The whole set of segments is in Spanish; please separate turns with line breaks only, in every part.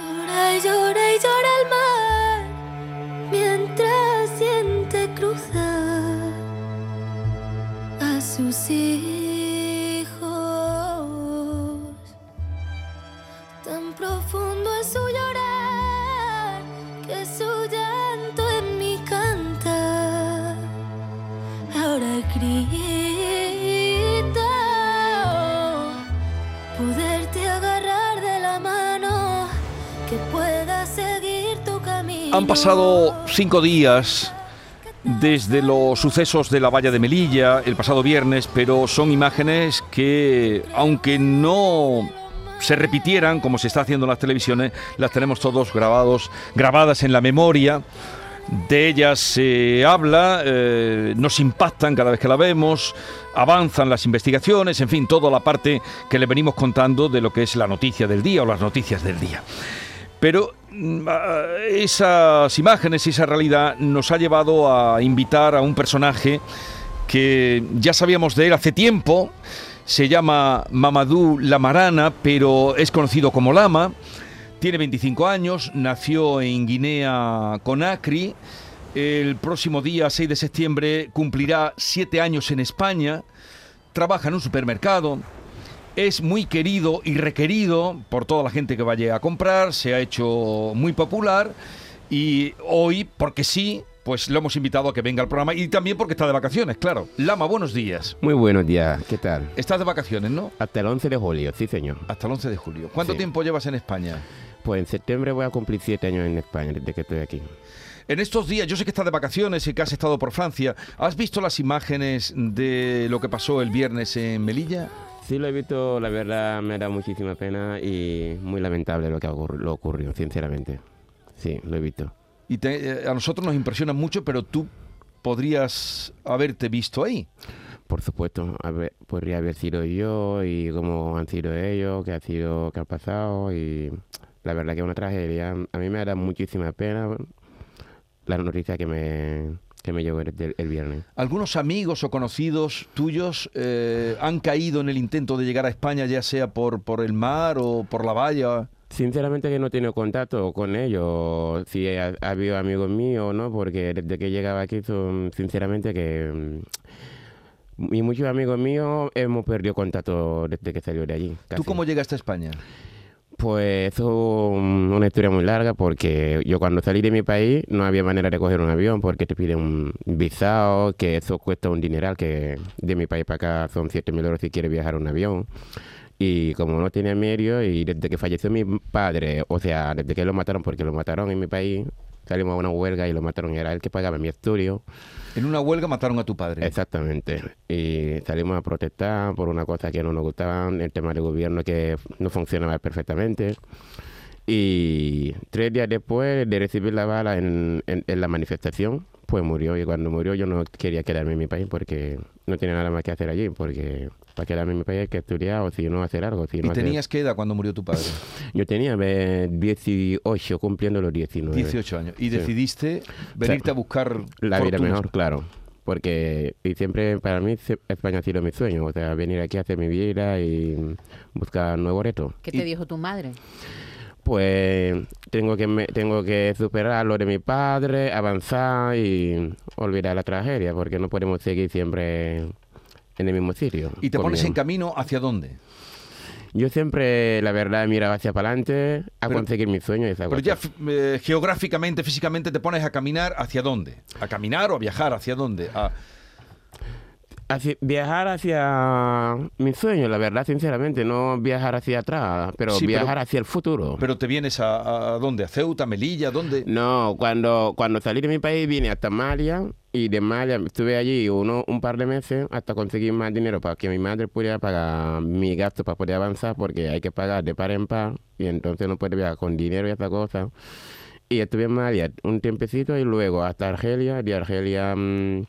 Llora y
Han pasado cinco días desde los sucesos de la valla de Melilla el pasado viernes, pero son imágenes que, aunque no se repitieran como se está haciendo en las televisiones, las tenemos todos grabados, grabadas en la memoria. De ellas se habla, eh, nos impactan cada vez que la vemos, avanzan las investigaciones, en fin, toda la parte que le venimos contando de lo que es la noticia del día o las noticias del día. Pero esas imágenes y esa realidad nos ha llevado a invitar a un personaje que ya sabíamos de él hace tiempo, se llama Mamadou Lamarana, pero es conocido como Lama, tiene 25 años, nació en Guinea Conakry, el próximo día 6 de septiembre cumplirá 7 años en España, trabaja en un supermercado, es muy querido y requerido por toda la gente que vaya a comprar, se ha hecho muy popular y hoy, porque sí, pues lo hemos invitado a que venga al programa y también porque está de vacaciones, claro. Lama, buenos días.
Muy buenos días, ¿qué tal?
Estás de vacaciones, ¿no?
Hasta el 11 de julio, sí señor.
Hasta el 11 de julio. ¿Cuánto
Sí.
tiempo llevas en España?
Pues en septiembre voy a cumplir siete años en España desde que estoy aquí.
En estos días, yo sé que estás de vacaciones y que has estado por Francia. ¿Has visto las imágenes de lo que pasó el viernes en Melilla?
Sí lo he visto, la verdad me da muchísima pena y muy lamentable lo que ha ocurri- lo ocurrió, sinceramente. Sí, lo he visto.
Y te- eh, a nosotros nos impresiona mucho, pero tú podrías haberte visto ahí.
Por supuesto, haber- podría haber sido yo y cómo han sido ellos, qué ha sido, qué ha pasado y la verdad que es una tragedia. A mí me da muchísima pena la noticia que me, que me llegó el, el viernes.
¿Algunos amigos o conocidos tuyos eh, han caído en el intento de llegar a España, ya sea por, por el mar o por la valla?
Sinceramente que no he tenido contacto con ellos, si ha, ha habido amigos míos, ¿no? Porque desde que llegaba aquí, son, sinceramente que... mm, Y muchos amigos míos hemos perdido contacto desde que salió de allí.
¿Tú
casi.
cómo llegaste a España?
Pues es una historia muy larga porque yo cuando salí de mi país no había manera de coger un avión porque te piden un visado, que eso cuesta un dineral, que de mi país para acá son 7.000 euros si quieres viajar un avión. Y como no tenía medio y desde que falleció mi padre, o sea, desde que lo mataron, porque lo mataron en mi país, salimos a una huelga y lo mataron, era él que pagaba mi estudio.
En una huelga mataron a tu padre.
Exactamente. Y salimos a protestar por una cosa que no nos gustaban, el tema del gobierno que no funcionaba perfectamente. Y tres días después de recibir la bala en, en- en la manifestación, pues murió. Y cuando murió yo no quería quedarme en mi país porque no tenía nada más que hacer allí. Porque para quedarme en mi país hay que estudiar o si no hacer algo. Si
¿Y
no hacer-
tenías qué edad cuando murió tu padre?
Yo tenía eh, 18, cumpliendo los 19.
18 años. Y
Sí.
decidiste venirte a buscar
La vida mejor, claro. Porque y siempre para mí España ha sido mi sueño, o sea, venir aquí a hacer mi vida y buscar nuevos retos.
¿Qué
Y-
te dijo tu madre?
Pues tengo que me- tengo que superar lo de mi padre, avanzar y olvidar la tragedia, porque no podemos seguir siempre en el mismo sitio.
¿Y te pones en camino hacia dónde?
Yo siempre, la verdad, he mirado hacia adelante a
Pero-
conseguir mis sueños.
Pero ya
cosas.
f- eh, geográficamente, físicamente, te pones a caminar hacia dónde? ¿A caminar o a viajar? ¿Hacia dónde? A-
Hacia- viajar hacia mis sueños, la verdad, sinceramente, no viajar hacia atrás, pero
Sí, pero-
viajar hacia el futuro.
¿Pero te vienes a, a dónde? ¿A Ceuta, Melilla? ¿Dónde?
No, cuando, cuando salí de mi país vine hasta Malia y de Malia estuve allí uno, un par de meses hasta conseguir más dinero para que mi madre pudiera pagar mi gasto para poder avanzar porque hay que pagar de par en par y entonces no puede viajar con dinero y esa cosa. Y estuve en Malia un tiempecito y luego hasta Argelia. De Argelia, mm,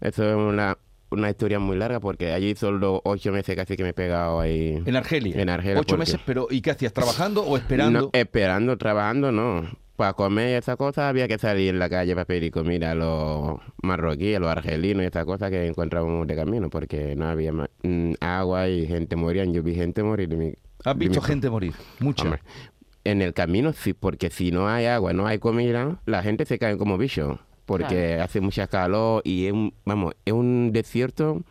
eso es una, una historia muy larga porque allí son los ocho meses casi que me he pegado ahí.
En Argelia.
En Argelia,
Ocho
porque-
meses, pero ¿y qué hacías? ¿Trabajando o esperando?
No, esperando, trabajando, no. Para comer esa cosa había que salir en la calle para pedir comida a los marroquíes, a los argelinos y esas cosas que encontrábamos de camino, porque no había mm, agua y gente moría. Yo vi gente morir. de mi-
¿Has visto
mi-
gente morir? Mucha.
Hombre, en el camino sí, porque si no hay agua, no hay comida, la gente se cae como bicho, porque hace mucha calor y es un, vamos, es un desierto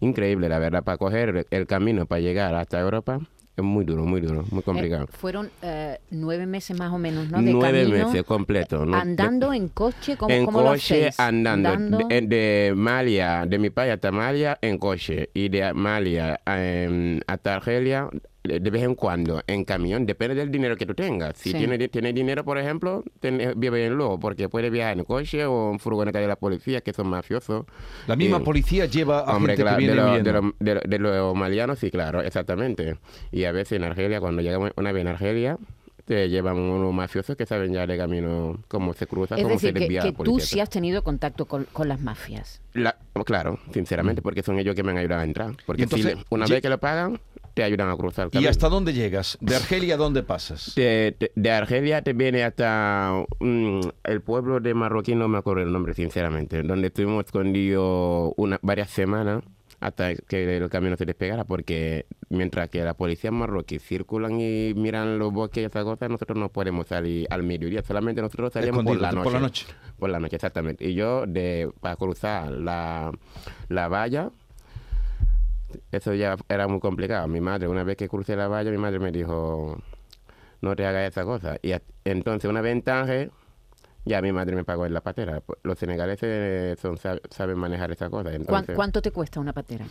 increíble, la verdad, para coger el camino para llegar hasta Europa. Es muy duro, muy duro, muy complicado.
Eh, fueron eh, nueve meses más o menos, ¿no? De
Nueve
camino,
meses completo. ¿no?
Andando en coche, ¿cómo,
en
cómo lo
coche
hacéis?
andando, De, de Malia, de mi país hasta Malia en coche y de Malia em, hasta Argelia de vez en cuando en camión, depende del dinero que tú tengas. Si
Sí.
tienes, tienes dinero, por ejemplo, ten- vive en luego, porque puedes viajar en coche o en furgoneta de la policía, que son mafiosos.
La misma
Eh,
policía lleva a
Hombre,
gente
claro,
que
de,
viene
lo- de, lo- de, lo- de los malianos, sí, claro, exactamente. Y a veces en Argelia, cuando llegamos una vez en Argelia, te llevan unos mafiosos que saben ya de camino cómo se cruza,
Es
cómo
decir,
se
que,
desvía
que
la
tú
policía.
sí has tenido contacto con, con las mafias.
La- claro, sinceramente, porque son ellos que me han ayudado a entrar. Porque
entonces,
si, una vez que lo pagan, te ayudan a cruzar el
¿Y hasta dónde llegas? ¿De Argelia a dónde pasas?
De, de- de Argelia te viene hasta mm, el pueblo de Marroquín, no me acuerdo el nombre, sinceramente, donde estuvimos escondidos una, varias semanas hasta que el camino se despegara, porque mientras que la policía marroquí circulan y miran los bosques y esas cosas, nosotros no podemos salir al mediodía, solamente nosotros salimos por la noche.
por la noche.
Por la noche, exactamente. Y yo, de, para cruzar la, la valla, eso ya era muy complicado. Mi madre, una vez que crucé la valla, mi madre me dijo, no te hagas esa cosa. Y entonces, una vez en Tánger, ya mi madre me pagó en la patera. Pues, Los senegaleses son, sab- saben manejar esa cosa.
¿Cuán-
Entonces,
¿Cuánto te cuesta una patera?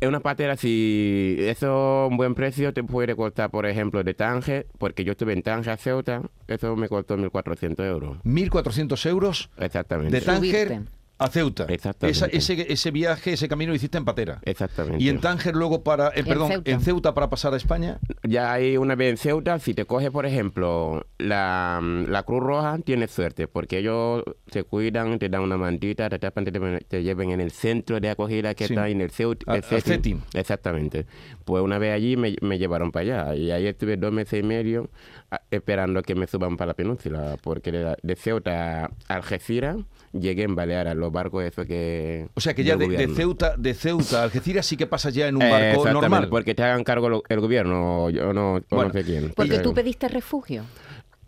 es una patera, si eso un buen precio te puede costar, por ejemplo, de Tánger, porque yo estuve en Tánger a Ceuta, eso me costó 1.400 euros.
1.400 euros
Exactamente.
de Tánger. A Ceuta.
Exactamente.
Esa- ese, ese viaje, ese camino lo hiciste en patera.
Exactamente.
Y en Tánger luego para, eh, perdón,
Ceuta.
en Ceuta para pasar a España.
Ya hay una vez en Ceuta, si te coge, por ejemplo, la, la Cruz Roja, tienes suerte, porque ellos te cuidan, te dan una mantita, te tapan, te, te llevan en el centro de acogida que
Sí.
está en el Ceuta.
Al Cetim.
Exactamente. Pues una vez allí me, me llevaron para allá, y ahí estuve dos meses y medio a- esperando que me suban para la península, porque de, de Ceuta a Algeciras llegué en Baleares, los barcos esos que...
O sea que ya de. Ceuta, de Ceuta a Algeciras sí que pasas ya en un barco
exactamente,
normal.
porque te hagan cargo lo- el gobierno, o yo no, o
Bueno,
no sé quién.
Porque tú pediste refugio.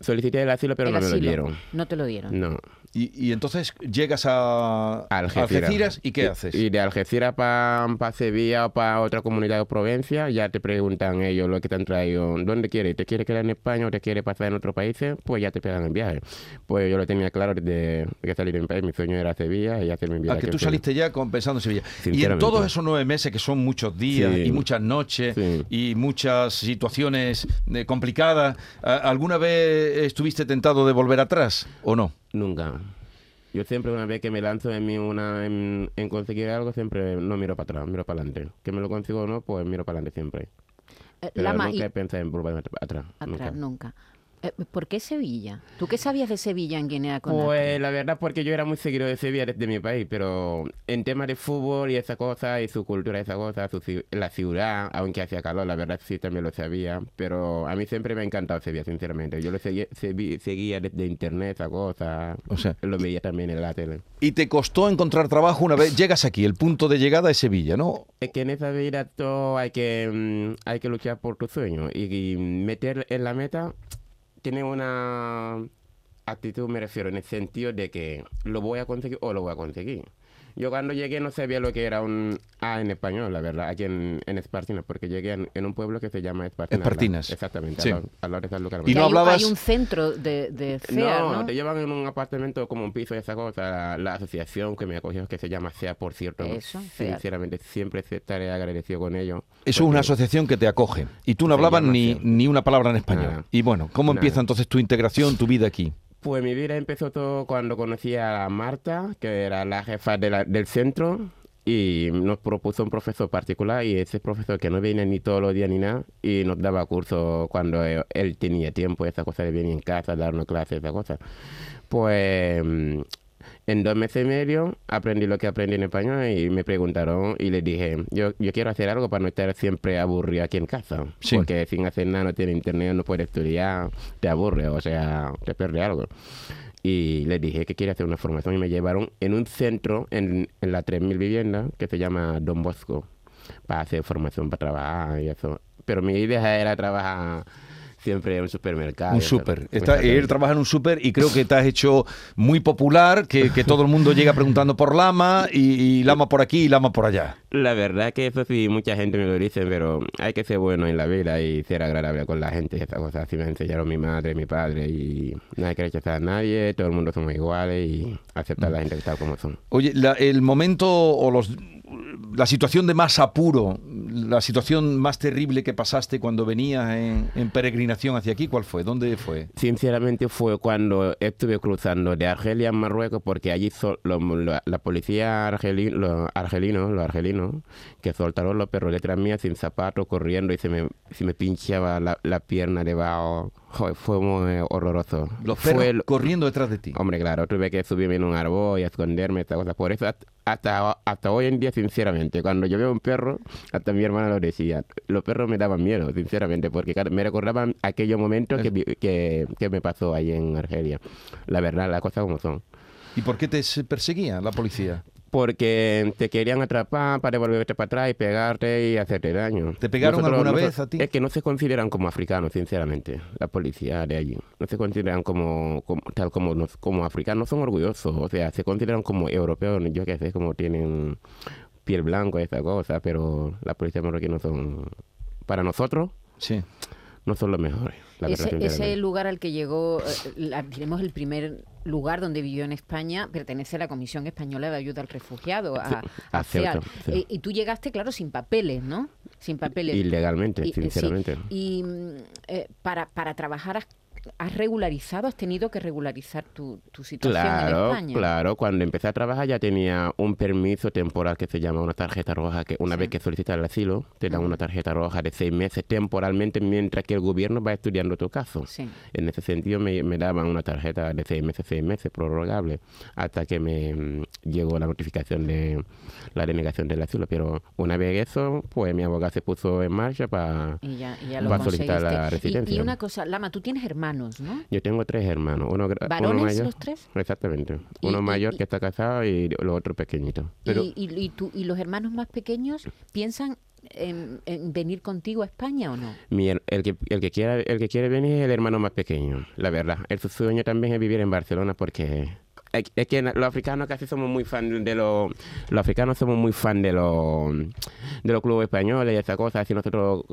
Solicité el asilo, pero
el
no me lo dieron.
No te lo dieron.
No.
Y, y entonces llegas a
A Algeciras.
y ¿qué haces?
Y de Algeciras para Sevilla o para otra comunidad o provincia, ya te preguntan ellos lo que te han traído. ¿Dónde quieres? ¿Te quieres quedar en España o te quieres pasar en otros países? Pues ya te pegan el viaje. Pues yo lo tenía claro desde que salí de mi país. Mi sueño era Sevilla y hacer mi viaje.
Ah, que tú saliste ya con- pensando en Sevilla. Y en todos esos nueve meses, que son muchos días
Sí.
y muchas noches
Sí.
y muchas situaciones eh, complicadas, ¿a- ¿alguna vez estuviste tentado de volver atrás o no?
Nunca. Yo siempre, una vez que me lanzo en, mí una, en, en conseguir algo, siempre no miro para atrás, miro para adelante. Que me lo consigo o no, pues miro para adelante siempre.
Eh,
Pero
Lama,
nunca
y-
he pensado en volver atrás.
atrás,
nunca.
nunca. Eh, ¿Por qué Sevilla? ¿Tú qué sabías de Sevilla en Guinea Conakry?
Pues la verdad porque yo era muy seguido de Sevilla desde mi país, pero en temas de fútbol y esa cosa, y su cultura, esa cosa, su, la ciudad, aunque hacía calor, la verdad sí también lo sabía, pero a mí siempre me ha encantado Sevilla, sinceramente. Yo lo seguía, seguía desde internet, esa cosa,
O sea,
lo veía también en la tele.
Y te costó encontrar trabajo una vez llegas aquí, el punto de llegada es Sevilla, ¿no?
Es que en esa vida todo hay que, mm, hay que luchar por tu sueño y, y meter en la meta tiene una actitud, me refiero, en el sentido de que lo voy a conseguir o lo voy a conseguir. Yo cuando llegué no sabía lo que era un A en español, la verdad, aquí en, en Espartinas, porque llegué en, en un pueblo que se llama Espartinas.
Espartinas.
Exactamente,
Sí. Y no
hay, un-
hablabas-
hay un centro de, de CEA,
no,
¿no?
te llevan en un apartamento como un piso y esa cosa. La, la asociación que me acogió, que se llama SEA, por cierto.
Eso.
Sinceramente, siempre estaré agradecido con ellos.
Eso es una asociación que te acoge y tú no hablabas ni, ni una palabra en español.
Nada.
Y bueno, ¿cómo
Nada.
empieza entonces tu integración, tu vida aquí?
Pues mi vida empezó todo cuando conocí a Marta, que era la jefa de del centro, y nos propuso un profesor particular, y ese profesor que no viene ni todos los días ni nada, y nos daba cursos cuando eh, él tenía tiempo, esa cosa de venir en casa, darnos clases, esa cosa. Pues mm, en dos meses y medio aprendí lo que aprendí en español y me preguntaron y les dije, yo, yo quiero hacer algo para no estar siempre aburrido aquí en casa.
Sí.
Porque sin hacer nada, no tiene internet, no puedes estudiar, te aburre, o sea, te pierde algo. Y les dije que quería hacer una formación y me llevaron en un centro en, en la 3000 viviendas que se llama Don Bosco para hacer formación para trabajar y eso. Pero mi idea era trabajar siempre en un supermercado.
Un
eso.
súper. Está-. Él trabaja en un súper y creo que te has hecho muy popular, que, que todo el mundo llega preguntando por Lama y, y Lama por aquí y Lama por allá.
La verdad que eso sí, mucha gente me lo dice, pero hay que ser bueno en la vida y ser agradable con la gente. Esas cosas así me enseñaron mi madre, mi padre y no hay que rechazar a nadie, todo el mundo somos iguales y aceptar a la gente tal como son.
Oye, la- el momento o los, la situación de más apuro, la situación más terrible que pasaste cuando venías en, peregrinación hacia aquí, ¿cuál fue? ¿Dónde fue?
Sinceramente fue cuando estuve cruzando de Argelia a Marruecos porque allí sol- la policía argeli- los argelinos, que soltaron los perros letras mías sin zapatos, corriendo y se me, se me pinchaba la, la pierna debajo. Joder, fue muy horroroso.
Los
Fue
perros
el-
corriendo detrás de ti.
Hombre, claro, tuve que subirme en un árbol y esconderme, esta cosa. Por eso, hasta- hasta, hoy en día, sinceramente, cuando yo veo un perro, hasta mi hermana lo decía, los perros me daban miedo, sinceramente, porque me recordaban aquellos momentos que, que, que me pasó ahí en Argelia. La verdad, las cosas como son.
¿Y por qué te se- perseguía la policía?
Porque te querían atrapar para devolverte para atrás y pegarte y hacerte daño.
¿Te pegaron alguna vez a ti?
Es que no se consideran como africanos, sinceramente, la policía de allí. No se consideran como, como- tal como, como africanos, son orgullosos. O sea, se consideran como europeos, yo qué sé, como tienen piel blanca, esa cosa, pero la policía marroquí son, para nosotros,
Sí.
No son los mejores. La
Ese, lugar al que llegó, eh, diremos el primer lugar donde vivió en España, pertenece a la Comisión Española de Ayuda al Refugiado, a,
a
CEAR. Eh, y tú llegaste, claro, sin papeles, ¿no? Sin papeles.
Ilegalmente,
Y- eh, sí.
sinceramente.
Y mm, eh, para, para trabajar has, regularizado, has tenido que regularizar tu, tu situación en
Claro,
España.
claro. Cuando empecé a trabajar ya tenía un permiso temporal que se llama una tarjeta roja, que una
Sí.
vez que solicitas el asilo, te dan una tarjeta roja de seis meses temporalmente mientras que el gobierno va estudiando tu caso.
Sí.
En ese sentido me, me daban una tarjeta de seis meses, seis meses, prorrogable, hasta que me mm, llegó la notificación de la denegación del asilo. Pero una vez eso, pues mi abogado se puso en marcha para...
Y ya, y ya lo
Va a solicitar la
Y- Y,
residencia.
una cosa, Lama, tú tienes hermanos, ¿no?
Yo tengo tres hermanos. Uno, gra- uno
¿Varones
mayor.
los tres?
Exactamente. Uno mayor
y-
que está casado y los otros pequeñitos.
Pero-
¿Y, y, y tú- y los hermanos más pequeños piensan en, en venir contigo a España o no?
Mi el, que, el, que quiera, el que quiere venir es el hermano más pequeño, la verdad. El su sueño también es vivir en Barcelona porque es que los africanos casi somos muy fan de los... Los africanos somos muy fan de los, de los clubes españoles y esas cosas. Así nosotros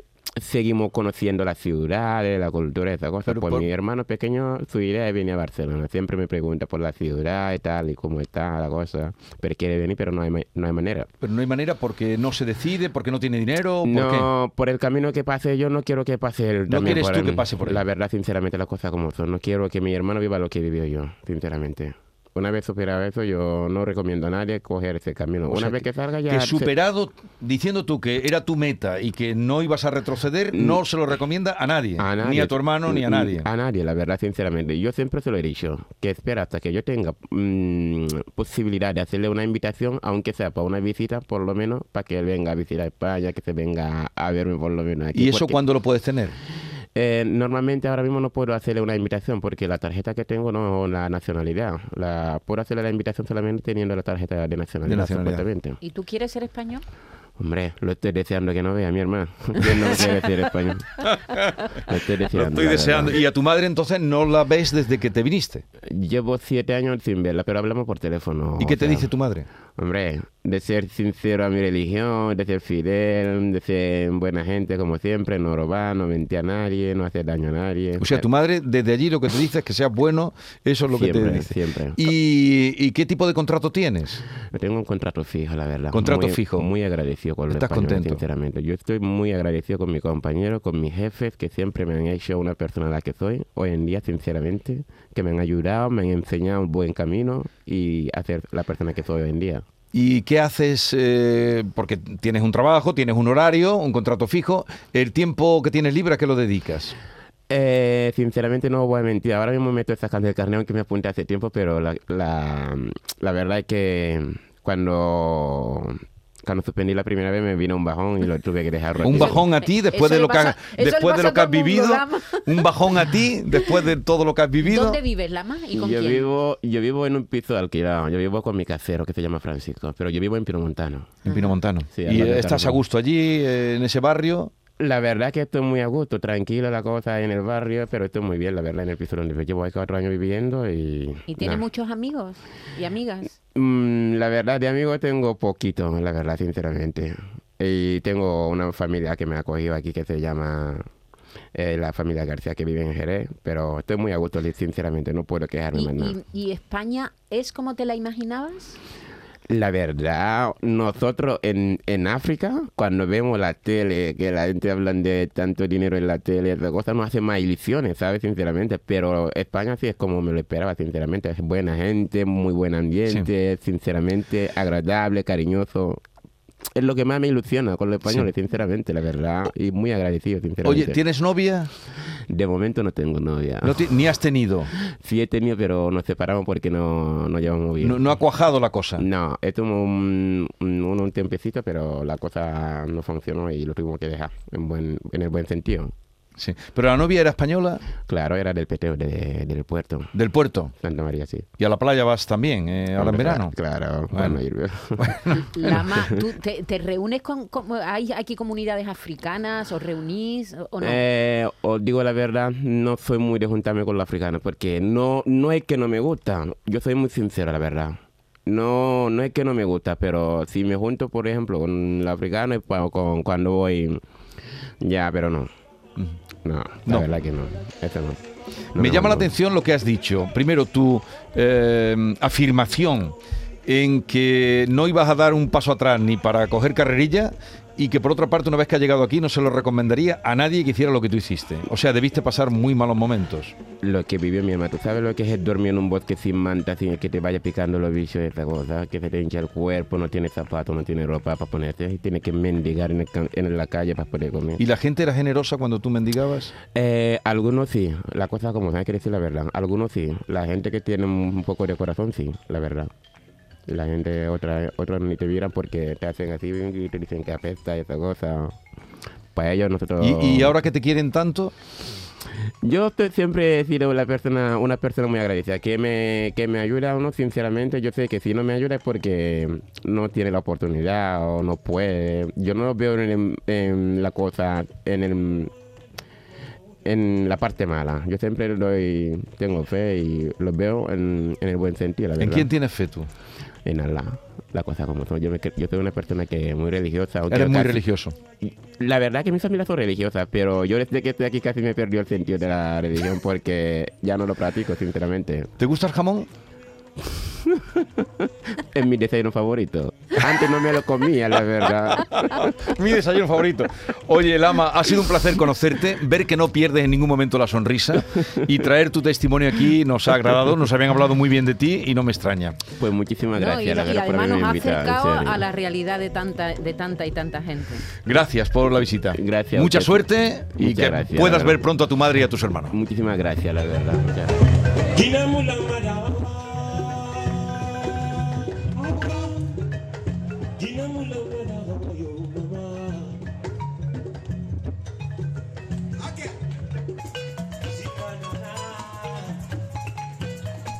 seguimos conociendo las ciudades, la cultura y esas cosas.
Pero
pues
por-
mi hermano pequeño, su idea es venir a Barcelona. Siempre me pregunta por la ciudad y tal, y cómo está la cosa. Pero quiere venir, pero no hay, no hay manera.
Pero no hay manera porque no se decide, porque no tiene dinero, ¿por
No, por el camino que pase yo no quiero que pase él.
No quieres
por
tú que pase por él.
La verdad, sinceramente, las cosas como son. No quiero que mi hermano viva lo que vivió yo, sinceramente. Una vez superado eso, yo no recomiendo a nadie coger ese camino.
O
Una
sea,
vez que salga ya...
Que superado, diciendo tú que era tu meta y que no ibas a retroceder, no se lo recomienda a nadie,
Mm. A nadie.
ni a tu hermano ni a
Mm,
nadie.
A nadie, la verdad, sinceramente. Yo siempre se lo he dicho, que espera hasta que yo tenga mm, posibilidad de hacerle una invitación, aunque sea para una visita, por lo menos, para que él venga a visitar España, que se venga a verme por lo menos aquí.
¿Y eso
porque-
cuándo lo puedes tener?
Eh, normalmente ahora mismo no puedo hacerle una invitación porque la tarjeta que tengo no es la nacionalidad. La, puedo hacerle la invitación solamente teniendo la tarjeta de nacionalidad,
De nacionalidad.
¿Y tú quieres ser español?
Hombre, lo estoy deseando que no vea mi hermano. Yo no quiero ser español. Lo estoy
Lo
deseando.
estoy
la
deseando. Y a tu madre entonces no la ves desde que te viniste.
Llevo siete años sin verla, pero hablamos por teléfono.
¿Y qué te
sea,
dice tu madre?
Hombre, de ser sincero a mi religión, de ser fidel, de ser buena gente como siempre, no robar, no mentir a nadie, no hacer daño a nadie.
O sea, tu madre desde allí lo que te dice es que seas bueno, eso es lo que te
Siempre,
dice.
siempre.
¿Y, y qué tipo de contrato tienes?
Tengo un contrato fijo, la verdad.
Contrato
Muy-
fijo.
Muy agradecido con los
¿Estás
españoles,
contento?
sinceramente. Yo estoy muy agradecido con mi compañero, con mis jefes, que siempre me han hecho una persona la que soy, hoy en día, sinceramente, que me han ayudado, me han enseñado un buen camino y a ser la persona que soy hoy en día.
¿Y qué haces? eh, porque tienes un trabajo, tienes un horario, un contrato fijo. ¿El tiempo que tienes libre a qué lo dedicas?
Eh, sinceramente no voy a mentir, ahora mismo me estoy sacando el carnet aunque me apunté hace tiempo, pero la, la, la verdad es que cuando, cuando suspendí la primera vez me vino un bajón y lo tuve que dejar
Un bajón a ti después de lo que
pasa-
después de lo que has
mundo,
vivido. Un bajón a ti después de todo lo que has vivido.
¿Dónde vives, Lama? ¿Y con
yo
quién?
vivo yo vivo en un piso alquilado yo vivo con mi casero que se llama Francisco pero yo vivo en Pinomontano
En Pinomontano.
Sí,
y estás a gusto allí, eh, en ese barrio.
La verdad que estoy muy a gusto, tranquilo la cosa en el barrio, pero estoy muy bien, la verdad, en el piso donde yo llevo cuatro años viviendo y...
¿Y tiene muchos amigos y amigas?
Mm, la verdad, de amigos tengo poquito, la verdad, sinceramente. Y tengo una familia que me ha acogido aquí que se llama eh, la familia García, que vive en Jerez, pero estoy muy a gusto, sinceramente, no puedo quejarme
¿Y,
más nada.
y- y España es como te la imaginabas?
La verdad, nosotros en, en África, cuando vemos la tele, que la gente habla de tanto dinero en la tele, esa cosa nos hace más ilusiones, ¿sabes? Sinceramente. Pero España sí es como me lo esperaba, sinceramente. Es buena gente, muy buen ambiente, sinceramente, agradable, cariñoso. Es lo que más me ilusiona con los españoles, sinceramente, la verdad. Y muy agradecido, sinceramente.
Oye, ¿tienes novia?
De momento no tengo novia.
No ni has tenido.
Sí he tenido, pero nos separamos porque no, no llevamos bien.
No, no ha cuajado la cosa.
No, esto un, un, un tiempecito, pero la cosa no funcionó y lo tuvimos que dejar en, buen, en el buen sentido.
Sí. Pero la novia era española
Claro, era del peteo de- del puerto,
del puerto.
Santa María, sí.
Y a la playa vas también, eh, ahora en verano.
Claro,
Bueno.
bueno, ir-
Lama, ¿tú te, te reúnes con, con- ¿Hay aquí comunidades africanas? ¿Os reunís o no?
Eh, os digo la verdad, no soy muy de juntarme con los africanos, porque no, no es que no me gusta, yo soy muy sincero, la verdad. No, no es que no me gusta, pero si me junto, por ejemplo, con los africanos, es pa- con, cuando voy, ya, pero no. No, la
No.
verdad que no, eso no. No
Me llama la atención lo que has dicho. Primero, tu eh, afirmación en que no ibas a dar un paso atrás ni para coger carrerilla y que por otra parte, una vez que has llegado aquí, no se lo recomendaría a nadie que hiciera lo que tú hiciste. O sea, debiste pasar muy malos momentos.
Lo que vivió mi hermano, ¿tú sabes lo que es dormir en un bosque sin manta, sin que te vaya picando los bichos de esa cosa? Que se te hincha el cuerpo, no tiene zapatos, no tiene ropa para ponerte y tienes que mendigar en, el ca- en la calle para poder comer.
¿Y la gente era generosa cuando tú mendigabas?
Eh, algunos sí, la cosa como hay que decir la verdad. Algunos sí, la gente que tiene un poco de corazón sí, la verdad. La gente, otra, otros ni te vieran porque te hacen así y te dicen que apesta y esa cosa. Para ellos nosotros...
¿Y, y ahora que te quieren tanto?
Yo estoy- siempre he sido la persona, una persona muy agradecida, que me, que me ayuda uno, sinceramente, yo sé que si no me ayuda es porque no tiene la oportunidad o no puede. Yo no veo en, en la cosa, en el en la parte mala. Yo siempre doy, tengo fe y lo veo en, en el buen sentido, la
¿En
verdad.
quién tienes fe tú?
En Allah. La cosa como son. Yo, me yo soy una persona que es muy religiosa.
Eres muy religioso.
la verdad que mis familias son religiosas, pero yo desde que estoy aquí casi me perdió el sentido de la religión porque ya no lo practico, sinceramente.
¿Te gusta el jamón?
Es mi desayuno favorito. Antes no me lo comía, la verdad.
Mi desayuno favorito. Oye, Lama, ha sido un placer conocerte, ver que no pierdes en ningún momento la sonrisa y traer tu testimonio aquí nos ha agradado. Nos habían hablado muy bien de ti y no me extraña.
Pues muchísimas
No,
gracias,
y,
la
y
verdad, por
además nos
haberme
ha acercado a la realidad de tanta, de tanta y tanta gente.
Gracias por la visita.
Gracias
Mucha
usted.
suerte y que
gracias,
puedas ver pronto a tu madre y a tus hermanos.
Muchísimas gracias, la verdad. muchas gracias.